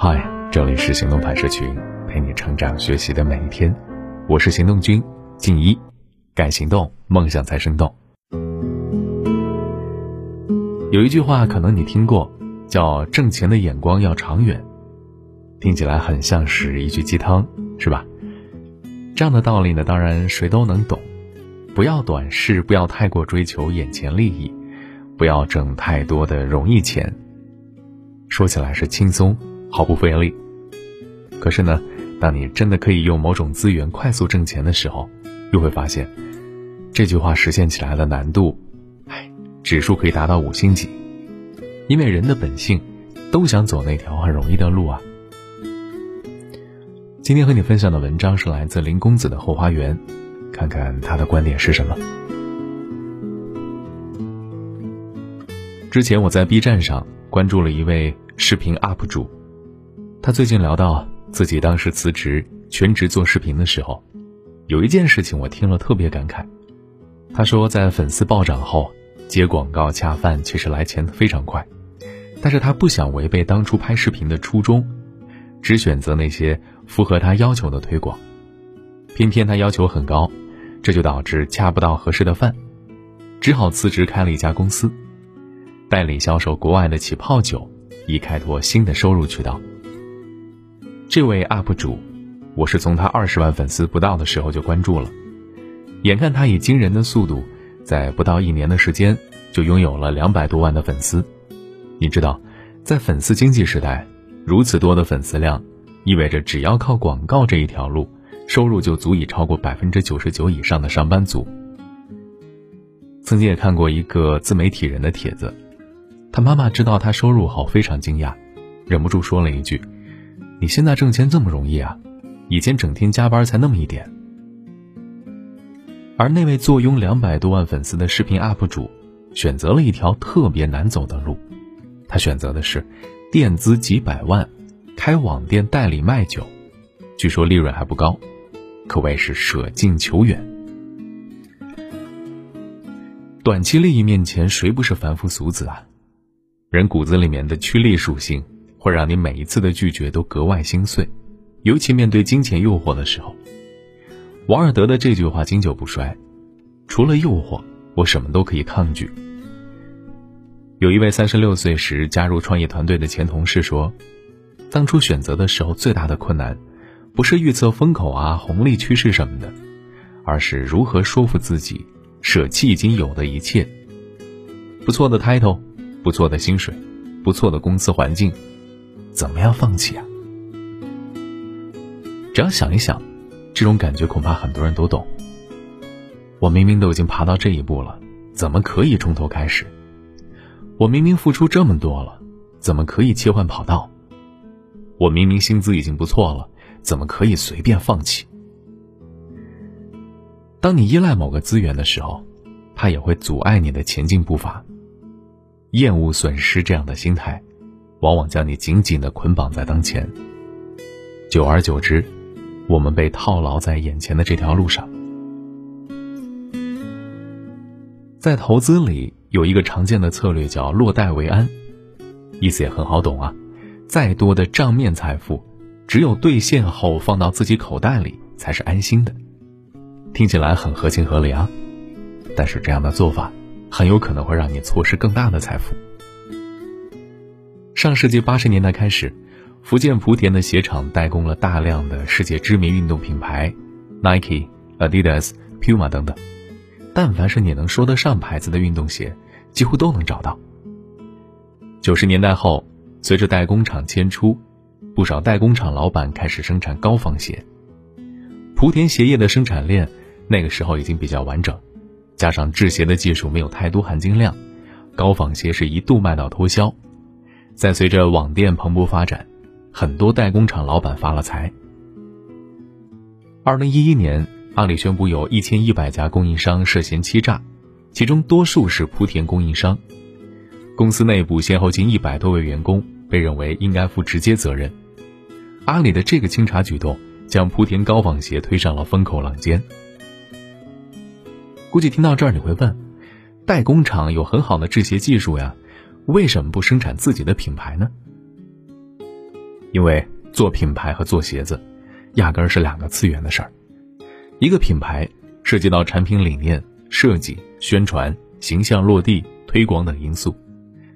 嗨，这里是行动派社群，陪你成长学习的每一天。我是行动君静一，敢行动，梦想才生动。有一句话可能你听过，叫“挣钱的眼光要长远”，听起来很像是一句鸡汤，是吧？这样的道理呢，当然谁都能懂。不要短视，不要太过追求眼前利益，不要挣太多的容易钱。说起来是轻松。毫不费力。可是呢，当你真的可以用某种资源快速挣钱的时候，又会发现，这句话实现起来的难度，哎，指数可以达到五星级。因为人的本性，都想走那条很容易的路啊。今天和你分享的文章是来自林公子的后花园，看看他的观点是什么。之前我在 B 站上关注了一位视频 UP 主。他最近聊到自己当时辞职全职做视频的时候，有一件事情我听了特别感慨。他说，在粉丝暴涨后，接广告恰饭其实来钱非常快，但是他不想违背当初拍视频的初衷，只选择那些符合他要求的推广。偏偏他要求很高，这就导致恰不到合适的饭，只好辞职开了一家公司，代理销售国外的起泡酒，以开拓新的收入渠道。这位 UP 主，我是从他二十万粉丝不到的时候就关注了，眼看他以惊人的速度，在不到一年的时间就拥有了两百多万的粉丝。你知道，在粉丝经济时代，如此多的粉丝量，意味着只要靠广告这一条路，收入就足以超过百分之九十九以上的上班族。曾经也看过一个自媒体人的帖子，他妈妈知道他收入后非常惊讶，忍不住说了一句。你现在挣钱这么容易啊？以前整天加班才那么一点。而那位坐拥两百多万粉丝的视频 UP 主，选择了一条特别难走的路，他选择的是垫资几百万，开网店代理卖酒，据说利润还不高，可谓是舍近求远。短期利益面前，谁不是凡夫俗子啊？人骨子里面的趋利属性。会让你每一次的拒绝都格外心碎，尤其面对金钱诱惑的时候。王尔德的这句话经久不衰：除了诱惑，我什么都可以抗拒。有一位三十六岁时加入创业团队的前同事说：“当初选择的时候，最大的困难，不是预测风口啊、红利趋势什么的，而是如何说服自己舍弃已经有的一切。不错的 title，不错的薪水，不错的公司环境。”怎么样放弃啊？只要想一想，这种感觉恐怕很多人都懂。我明明都已经爬到这一步了，怎么可以从头开始？我明明付出这么多了，怎么可以切换跑道？我明明薪资已经不错了，怎么可以随便放弃？当你依赖某个资源的时候，它也会阻碍你的前进步伐。厌恶损失这样的心态。往往将你紧紧的捆绑在当前，久而久之，我们被套牢在眼前的这条路上。在投资里有一个常见的策略叫落袋为安，意思也很好懂啊。再多的账面财富，只有兑现后放到自己口袋里才是安心的。听起来很合情合理啊，但是这样的做法很有可能会让你错失更大的财富。上世纪八十年代开始，福建莆田的鞋厂代工了大量的世界知名运动品牌，Nike、Adidas、Puma 等等。但凡是你能说得上牌子的运动鞋，几乎都能找到。九十年代后，随着代工厂迁出，不少代工厂老板开始生产高仿鞋。莆田鞋业的生产链那个时候已经比较完整，加上制鞋的技术没有太多含金量，高仿鞋是一度卖到脱销。在随着网店蓬勃发展，很多代工厂老板发了财。二零一一年，阿里宣布有一千一百家供应商涉嫌欺诈，其中多数是莆田供应商。公司内部先后近一百多位员工被认为应该负直接责任。阿里的这个清查举动，将莆田高仿鞋推上了风口浪尖。估计听到这儿你会问：代工厂有很好的制鞋技术呀？为什么不生产自己的品牌呢？因为做品牌和做鞋子，压根儿是两个次元的事儿。一个品牌涉及到产品理念、设计、宣传、形象落地、推广等因素，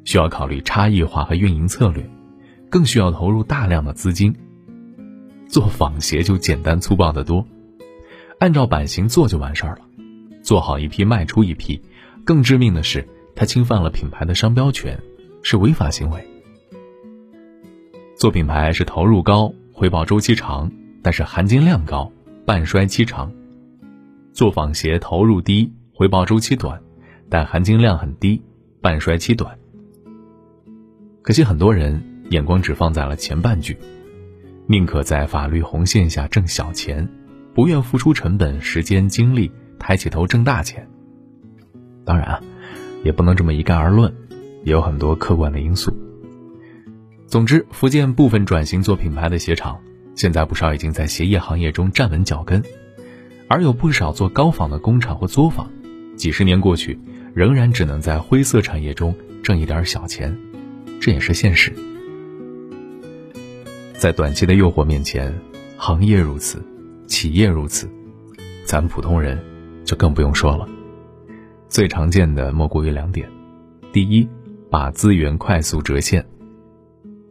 需要考虑差异化和运营策略，更需要投入大量的资金。做仿鞋就简单粗暴得多，按照版型做就完事儿了，做好一批卖出一批。更致命的是，它侵犯了品牌的商标权，是违法行为。做品牌是投入高、回报周期长，但是含金量高、半衰期长；做仿鞋投入低、回报周期短，但含金量很低、半衰期短。可惜很多人眼光只放在了前半句。宁可在法律红线下挣小钱，不愿付出成本、时间、精力，抬起头挣大钱。当然啊，也不能这么一概而论，也有很多客观的因素。总之，福建部分转型做品牌的鞋厂，现在不少已经在鞋业行业中站稳脚跟，而有不少做高仿的工厂或作坊，几十年过去，仍然只能在灰色产业中挣一点小钱，这也是现实。在短期的诱惑面前，行业如此，企业如此，咱们普通人就更不用说了。最常见的莫过于两点：第一，把资源快速折现，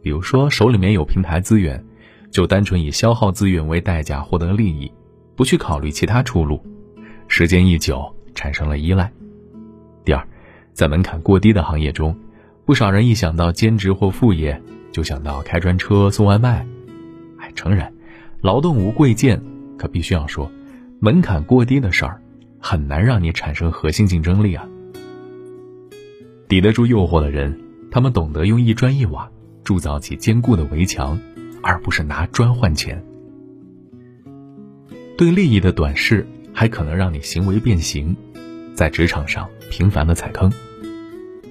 比如说手里面有平台资源，就单纯以消耗资源为代价获得利益，不去考虑其他出路，时间一久产生了依赖。第二，在门槛过低的行业中，不少人一想到兼职或副业。就想到开专车送外卖，哎，诚然，劳动无贵贱，可必须要说，门槛过低的事儿，很难让你产生核心竞争力啊。抵得住诱惑的人，他们懂得用一砖一瓦铸造起坚固的围墙，而不是拿砖换钱。对利益的短视，还可能让你行为变形，在职场上频繁的踩坑。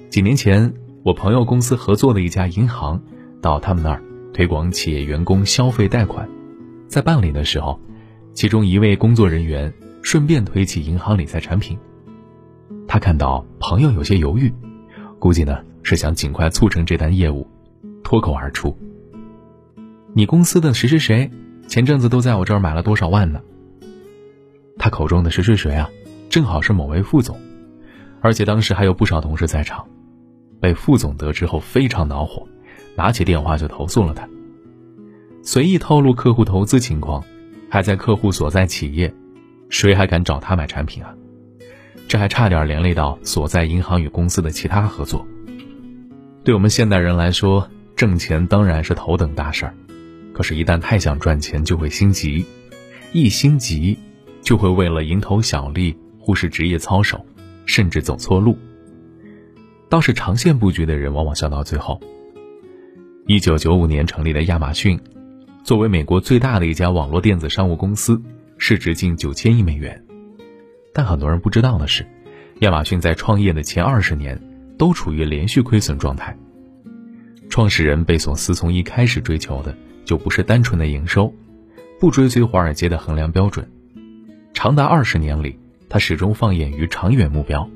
几年前，我朋友公司合作的一家银行。到他们那儿推广企业员工消费贷款，在办理的时候，其中一位工作人员顺便推起银行理财产品。他看到朋友有些犹豫，估计呢是想尽快促成这单业务，脱口而出：“你公司的谁谁谁，前阵子都在我这儿买了多少万呢？”他口中的谁谁谁啊，正好是某位副总，而且当时还有不少同事在场。被副总得知后非常恼火。拿起电话就投诉了他，随意透露客户投资情况，还在客户所在企业，谁还敢找他买产品啊？这还差点连累到所在银行与公司的其他合作。对我们现代人来说，挣钱当然是头等大事儿，可是，一旦太想赚钱，就会心急，一心急，就会为了蝇头小利忽视职业操守，甚至走错路。倒是长线布局的人，往往笑到最后。一九九五年成立的亚马逊，作为美国最大的一家网络电子商务公司，市值近九千亿美元。但很多人不知道的是，亚马逊在创业的前二十年都处于连续亏损状态。创始人贝索斯从一开始追求的就不是单纯的营收，不追随华尔街的衡量标准。长达二十年里，他始终放眼于长远目标。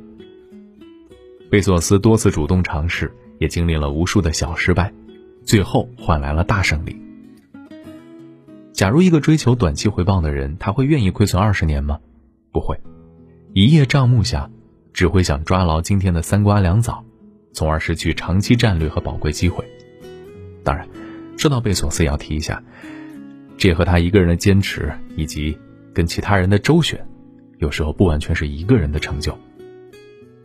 贝索斯多次主动尝试，也经历了无数的小失败。最后换来了大胜利。假如一个追求短期回报的人，他会愿意亏损二十年吗？不会。一叶障目下，只会想抓牢今天的三瓜两枣，从而失去长期战略和宝贵机会。当然，说到贝索斯，也要提一下，这和他一个人的坚持以及跟其他人的周旋，有时候不完全是一个人的成就。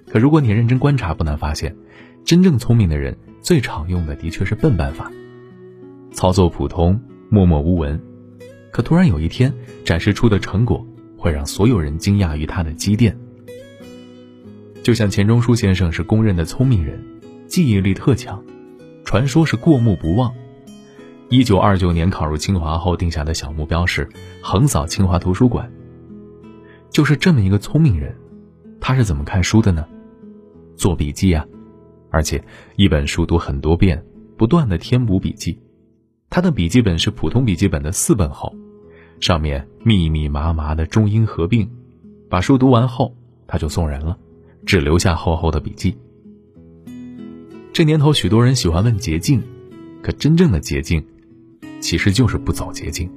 可如果你认真观察，不难发现，真正聪明的人。最常用的的确是笨办法，操作普通，默默无闻，可突然有一天展示出的成果会让所有人惊讶于他的积淀。就像钱钟书先生是公认的聪明人，记忆力特强，传说是过目不忘。一九二九年考入清华后定下的小目标是横扫清华图书馆。就是这么一个聪明人，他是怎么看书的呢？做笔记啊。而且，一本书读很多遍，不断的填补笔记。他的笔记本是普通笔记本的四本厚，上面密密麻麻的中英合并。把书读完后，他就送人了，只留下厚厚的笔记。这年头，许多人喜欢问捷径，可真正的捷径，其实就是不走捷径。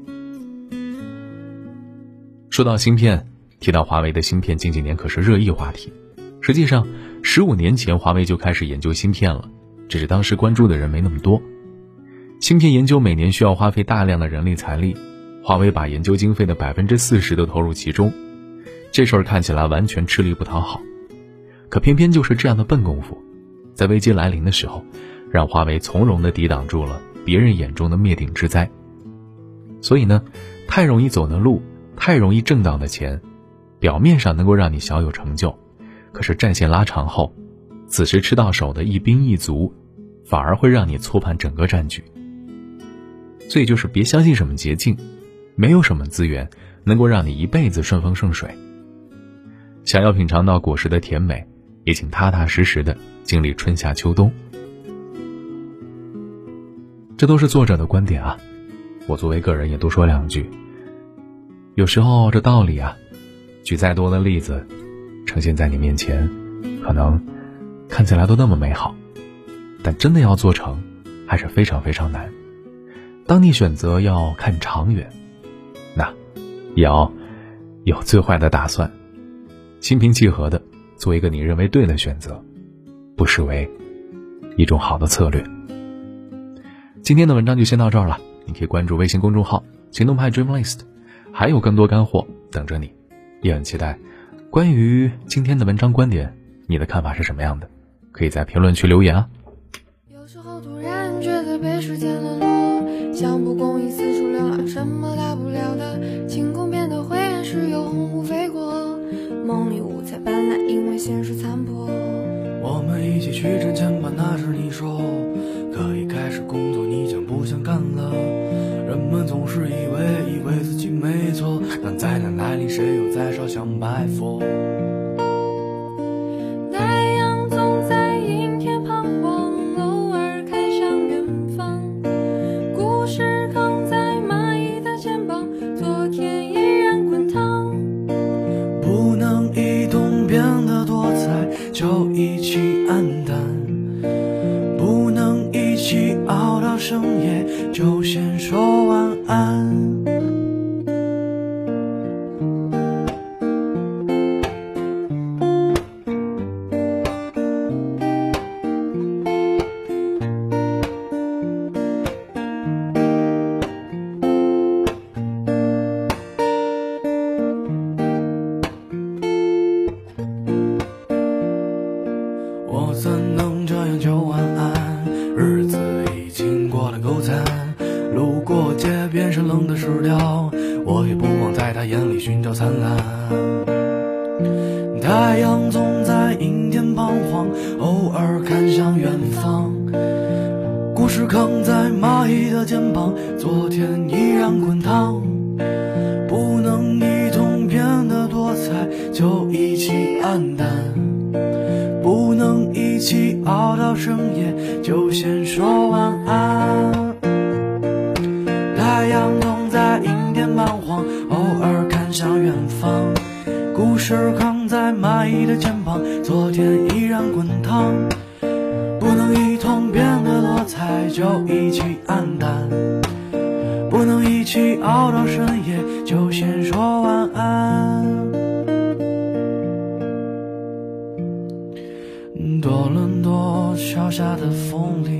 说到芯片，提到华为的芯片，近几年可是热议话题。实际上，十五年前华为就开始研究芯片了，只是当时关注的人没那么多。芯片研究每年需要花费大量的人力财力，华为把研究经费的百分之四十都投入其中，这事儿看起来完全吃力不讨好。可偏偏就是这样的笨功夫，在危机来临的时候，让华为从容地抵挡住了别人眼中的灭顶之灾。所以呢，太容易走的路，太容易挣到的钱，表面上能够让你小有成就。可是战线拉长后，此时吃到手的一兵一卒，反而会让你错判整个战局。所以就是别相信什么捷径，没有什么资源能够让你一辈子顺风顺水。想要品尝到果实的甜美，也请踏踏实实的经历春夏秋冬。这都是作者的观点啊，我作为个人也多说两句。有时候这道理啊，举再多的例子。呈现在你面前，可能看起来都那么美好，但真的要做成，还是非常非常难。当你选择要看长远，也要有最坏的打算，心平气和的做一个你认为对的选择，不失为一种好的策略。今天的文章就先到这儿了，你可以关注微信公众号“行动派 Dream List”，还有更多干货等着你，也很期待。关于今天的文章观点，你的看法是什么样的？可以在评论区留言啊。有时候突然觉得被时间冷落，像不公去挣钱吧，那时你说可以开始工作，你将不想干了。人们总是以为以为自己没错，但灾难来临，谁又在烧香拜佛到深夜就先说晚安。我怎能这样就晚安？失掉，我也不忘在他眼里寻找灿烂？太阳总在阴天彷徨，偶尔看向远方。故事扛在蚂蚁的肩膀，昨天依然滚烫。不能一同变得多彩，就一起黯淡。不能一起熬到深夜，就先说晚安。是扛。在蚂蚁的肩膀，昨天依然滚烫。不能一同变得多彩，就一起黯淡。不能一起熬到深夜，就先说晚安。多伦多小下的风铃。